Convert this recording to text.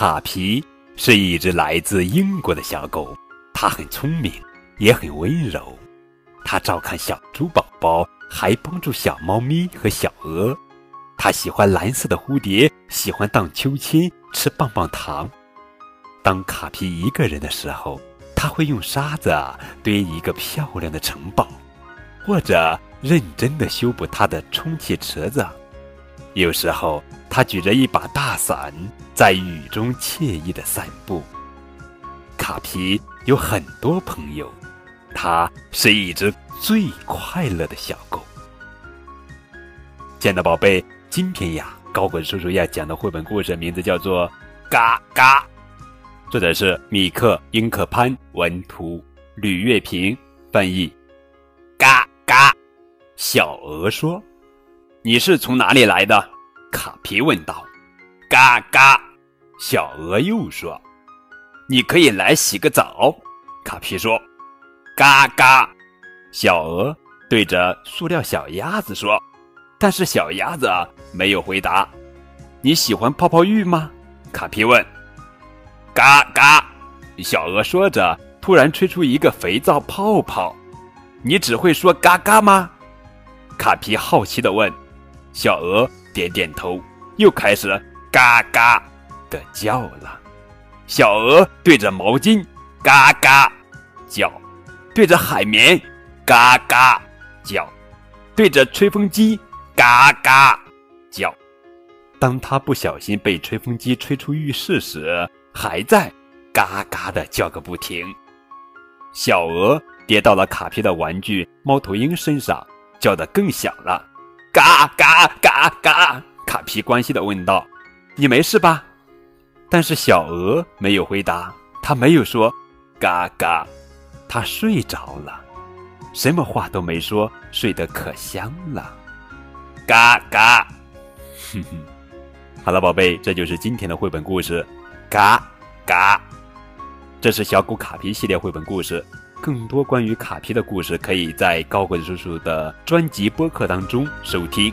卡皮是一只来自英国的小狗，它很聪明，也很温柔。它照看小猪宝宝，还帮助小猫咪和小鹅。它喜欢蓝色的蝴蝶，喜欢荡秋千，吃棒棒糖。当卡皮一个人的时候，他会用沙子堆一个漂亮的城堡，或者认真的修补他的充气池子。有时候，他举着一把大伞，在雨中惬意的散步。卡皮有很多朋友，它是一只最快乐的小狗。亲爱的宝贝，今天呀，高滚叔叔要讲的绘本故事名字叫做《嘎嘎》，作者是米克·英克潘，文图，吕月平翻译。嘎嘎，小鹅说。你是从哪里来的？卡皮问道。嘎嘎，小鹅又说：“你可以来洗个澡。”卡皮说。嘎嘎，小鹅对着塑料小鸭子说。但是小鸭子没有回答。你喜欢泡泡浴吗？卡皮问。嘎嘎，小鹅说着，突然吹出一个肥皂泡泡。你只会说嘎嘎吗？卡皮好奇地问。小鹅点点头，又开始嘎嘎的叫了。小鹅对着毛巾嘎嘎叫，对着海绵嘎嘎叫，对着吹风机嘎嘎叫。当它不小心被吹风机吹出浴室时，还在嘎嘎的叫个不停。小鹅跌到了卡皮的玩具猫头鹰身上，叫得更响了。嘎嘎嘎嘎！卡皮关心的问道：“你没事吧？”但是小鹅没有回答，它没有说“嘎嘎”，它睡着了，什么话都没说，睡得可香了。嘎嘎！哼哼，好了，宝贝，这就是今天的绘本故事。嘎嘎，这是小狗卡皮系列绘本故事。更多关于卡皮的故事，可以在高贵叔叔的专辑播客当中收听。